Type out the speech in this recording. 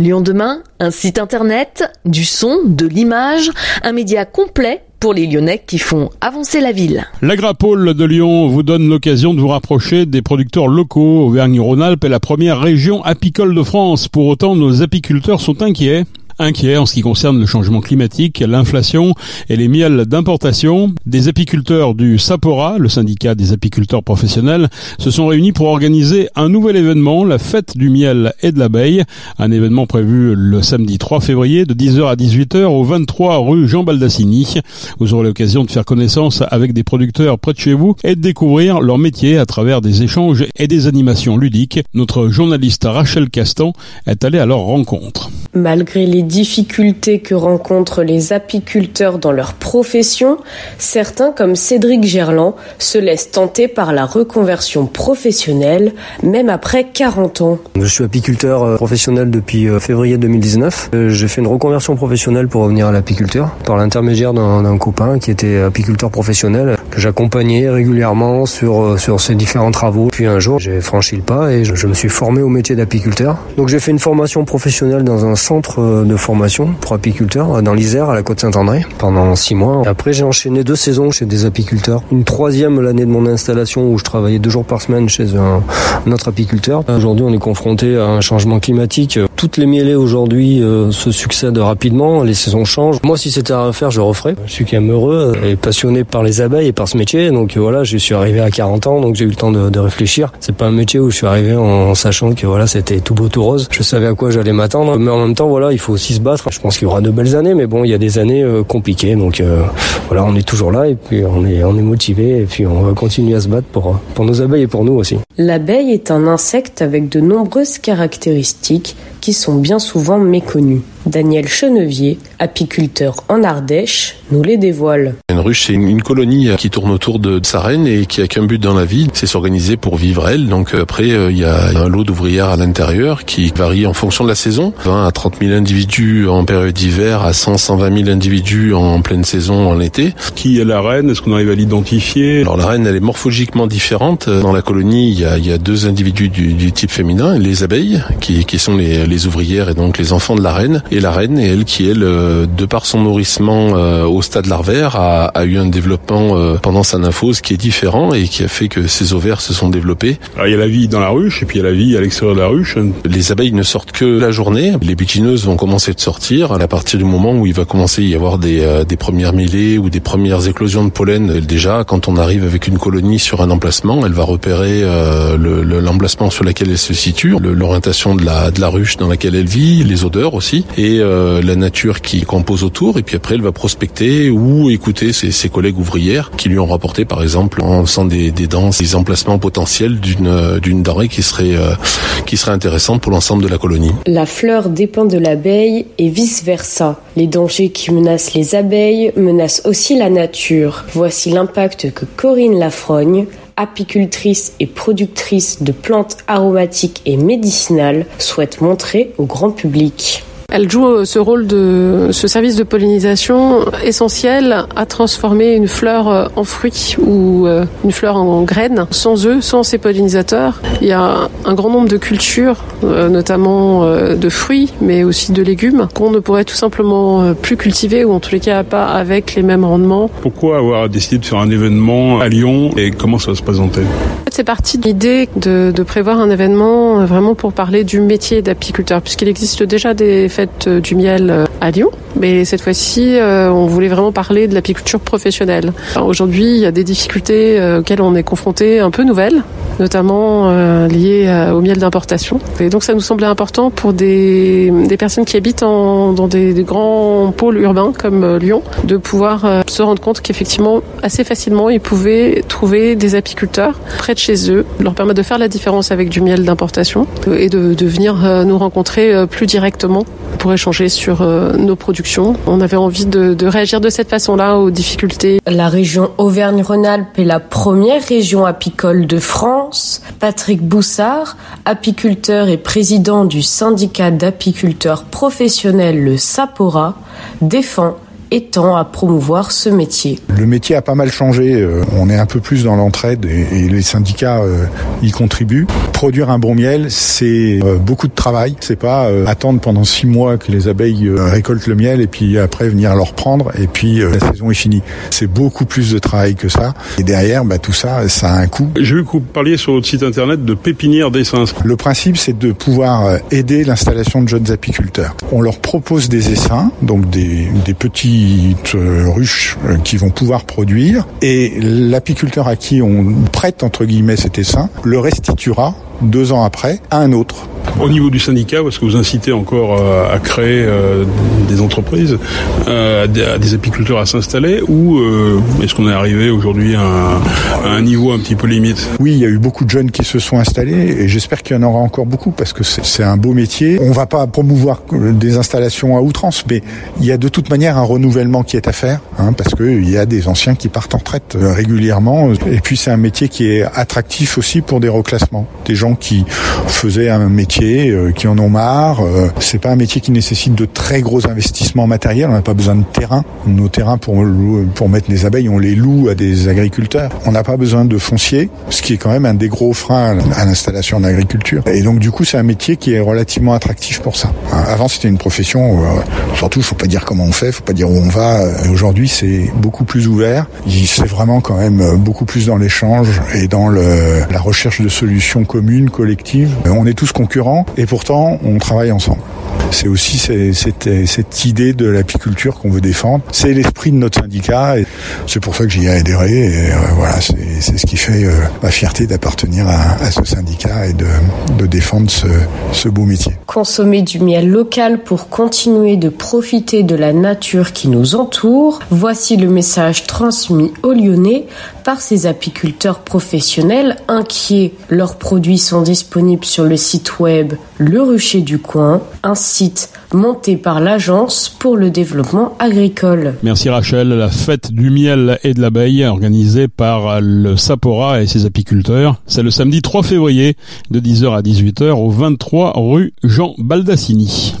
Lyon demain, un site internet, du son, de l'image, un média complet pour les Lyonnais qui font avancer la ville. L'Agrapole de Lyon vous donne l'occasion de vous rapprocher des producteurs locaux. Auvergne-Rhône-Alpes est la première région apicole de France. Pour autant, nos apiculteurs sont inquiets inquiets en ce qui concerne le changement climatique, l'inflation et les miels d'importation. Des apiculteurs du Sapora, le syndicat des apiculteurs professionnels, se sont réunis pour organiser un nouvel événement, la fête du miel et de l'abeille. Un événement prévu le samedi 3 février de 10h à 18h au 23 rue Jean Baldassini. Vous aurez l'occasion de faire connaissance avec des producteurs près de chez vous et de découvrir leur métier à travers des échanges et des animations ludiques. Notre journaliste Rachel Castan est allée à leur rencontre. Malgré les difficultés que rencontrent les apiculteurs dans leur profession, certains comme Cédric Gerland se laissent tenter par la reconversion professionnelle, même après 40 ans. Je suis apiculteur euh, professionnel depuis euh, février 2019. Euh, j'ai fait une reconversion professionnelle pour revenir à l'apiculture par l'intermédiaire d'un copain qui était apiculteur professionnel que j'accompagnais régulièrement sur, sur ses différents travaux. Puis un jour, j'ai franchi le pas et je, je me suis formé au métier d'apiculteur. Donc j'ai fait une formation professionnelle dans un centre de formation pour apiculteurs dans l'Isère à la côte Saint-André pendant six mois. Après j'ai enchaîné deux saisons chez des apiculteurs. Une troisième l'année de mon installation où je travaillais deux jours par semaine chez un, autre apiculteur. Aujourd'hui on est confronté à un changement climatique. Toutes les mielées aujourd'hui euh, se succèdent rapidement, les saisons changent. Moi si c'était à refaire je referais. Je suis quand même heureux et passionné par les abeilles et par ce métier. Donc voilà, je suis arrivé à 40 ans donc j'ai eu le temps de, de réfléchir. C'est pas un métier où je suis arrivé en, sachant que voilà c'était tout beau tout rose. Je savais à quoi j'allais m'attendre mais en même temps voilà il faut aussi se battre. Je pense qu'il y aura de belles années, mais bon, il y a des années euh, compliquées. Donc euh, voilà, on est toujours là et puis on est, on est motivé et puis on va continuer à se battre pour, pour nos abeilles et pour nous aussi. L'abeille est un insecte avec de nombreuses caractéristiques qui sont bien souvent méconnues. Daniel Chenevier, apiculteur en Ardèche, nous les dévoile. Une ruche, c'est une, colonie qui tourne autour de, sa reine et qui a qu'un but dans la vie, c'est s'organiser pour vivre elle. Donc euh, après, euh, il y a un lot d'ouvrières à l'intérieur qui varie en fonction de la saison. 20 à 30 000 individus en période d'hiver, à 100, 120 000 individus en pleine saison en été. Qui est la reine? Est-ce qu'on arrive à l'identifier? Alors la reine, elle est morphologiquement différente. Dans la colonie, il y a, il y a deux individus du, du, type féminin, les abeilles, qui, qui sont les, les ouvrières et donc les enfants de la reine, et la reine, et elle qui, elle, euh, de par son nourrissement euh, au stade larvaire, a, a eu un développement euh, pendant sa nymphose qui est différent et qui a fait que ses ovaires se sont développés. Alors il y a la vie dans la ruche et puis il y a la vie à l'extérieur de la ruche. Les abeilles ne sortent que la journée. Les butineuses vont commencer de sortir à partir du moment où il va commencer à y avoir des, des premières mêlées ou des premières éclosions de pollen. Déjà, quand on arrive avec une colonie sur un emplacement, elle va repérer l'emplacement le, sur lequel elle se situe, l'orientation de la, de la ruche dans laquelle elle vit, les odeurs aussi, et euh, la nature qui compose autour. Et puis après, elle va prospecter ou écouter ses, collègues ouvrières qui lui ont rapporté, par exemple, en faisant des, des danses, des emplacements potentiels d'une d'une denrée qui serait euh, qui serait intéressante pour l'ensemble de la colonie. La fleur dépend de l'abeille et vice versa. Les dangers qui menacent les abeilles menacent aussi la nature. Voici l'impact que Corinne Lafrogne, apicultrice et productrice de plantes aromatiques et médicinales, souhaite montrer au grand public. Elle joue euh, ce rôle de ce service de pollinisation essentiel à transformer une fleur euh, en fruit ou euh, une fleur en graine. Sans eux, sans ces pollinisateurs, il y a un grand nombre de cultures, notamment de fruits, mais aussi de légumes, qu'on ne pourrait tout simplement plus cultiver ou en tous les cas pas avec les mêmes rendements. Pourquoi avoir décidé de faire un événement à Lyon et comment ça se C'est parti de l'idée de, de prévoir un événement vraiment pour parler du métier d'apiculteur, puisqu'il existe déjà des euh, du miel euh, à Lyon, mais cette fois-ci, euh, on voulait vraiment parler de l'apiculture professionnelle. Aujourd'hui, il y a des difficultés auxquelles on est confronté un peu nouvelles, notamment liées au miel d'importation. Et donc, ça nous semblait important pour des, des personnes qui habitent en, dans des, grands pôles urbains comme Lyon, de pouvoir se rendre compte qu'effectivement, assez facilement, ils pouvaient trouver des apiculteurs près de chez eux, leur permettre de faire la différence avec du miel d'importation et de venir nous rencontrer plus directement pour échanger sur euh, nos productions. On avait envie de, de réagir de cette façon-là aux difficultés. La région Auvergne-Rhône-Alpes est la première région apicole de France. Patrick Boussard, apiculteur et président du syndicat d'apiculteurs professionnels le SAPORA, défend et tend à promouvoir ce métier. Le métier a pas mal changé. Euh, on est un peu plus dans l'entraide et, les syndicats euh, y contribuent. Produire un bon miel, c'est euh, beaucoup de travail. C'est pas attendre pendant six mois que les abeilles récoltent le miel et puis après venir leur prendre et puis la saison est finie. C'est beaucoup plus de travail que ça. Et derrière, bah, tout ça, ça a un coût. J'ai vu que vous parliez sur votre site internet de pépinière d'essence. Le principe, c'est de pouvoir aider l'installation de jeunes apiculteurs. On leur propose des essaims, donc des, des petites ruches qui vont pouvoir produire. Et l'apiculteur à qui on prête entre guillemets cet essaim le restituera deux ans après à un autre. Au niveau du syndicat, est-ce que vous incitez encore euh, à créer euh, des entreprises, euh, à des apiculteurs à s'installer, ou est-ce qu'on est arrivé aujourd'hui à, un niveau un petit peu limite? Oui, il y a eu beaucoup de jeunes qui se sont installés, et j'espère qu'il y en aura encore beaucoup, parce que c'est un beau métier. On va pas promouvoir des installations à outrance, mais il y a de toute manière un renouvellement qui est à faire, hein, parce qu'il y a des anciens qui partent en retraite régulièrement, et puis c'est un métier qui est attractif aussi pour des reclassements, des gens qui faisaient un métier, euh, qui en ont marre. Euh, c'est pas un métier qui nécessite de très gros investissements matériels. On n'a pas besoin de terrain. Nos terrains pour pour mettre les abeilles, on les loue à des agriculteurs. On n'a pas besoin de foncier, ce qui est quand même un des gros freins à l'installation en agriculture. Et donc du coup, c'est un métier qui est relativement attractif pour ça. Hein, avant, c'était une profession. Euh, surtout, faut pas dire comment on fait, faut pas dire où on va. Aujourd'hui, c'est beaucoup plus ouvert. C'est vraiment quand même beaucoup plus dans l'échange et dans le, la recherche de solutions communes collective. On est tous concurrents et pourtant on travaille ensemble. C'est aussi cette, idée de l'apiculture qu'on veut défendre. C'est l'esprit de notre syndicat c'est pour ça que j'y ai adhéré. Et euh, voilà, c'est ce qui fait euh, ma fierté d'appartenir à, ce syndicat et de, défendre ce, ce beau métier. Consommer du miel local pour continuer de profiter de la nature qui nous entoure. Voici le message transmis aux Lyonnais par ces apiculteurs professionnels inquiets. Leurs produits sont disponibles sur le site web Le Rucher du Coin, un site monté par l'Agence pour le développement agricole. Merci Rachel. La fête du miel et de l'abeille organisée par le Sapora et ses apiculteurs. C'est le samedi 3 février de 10h à 18h au 23 rue Jean Baldassini.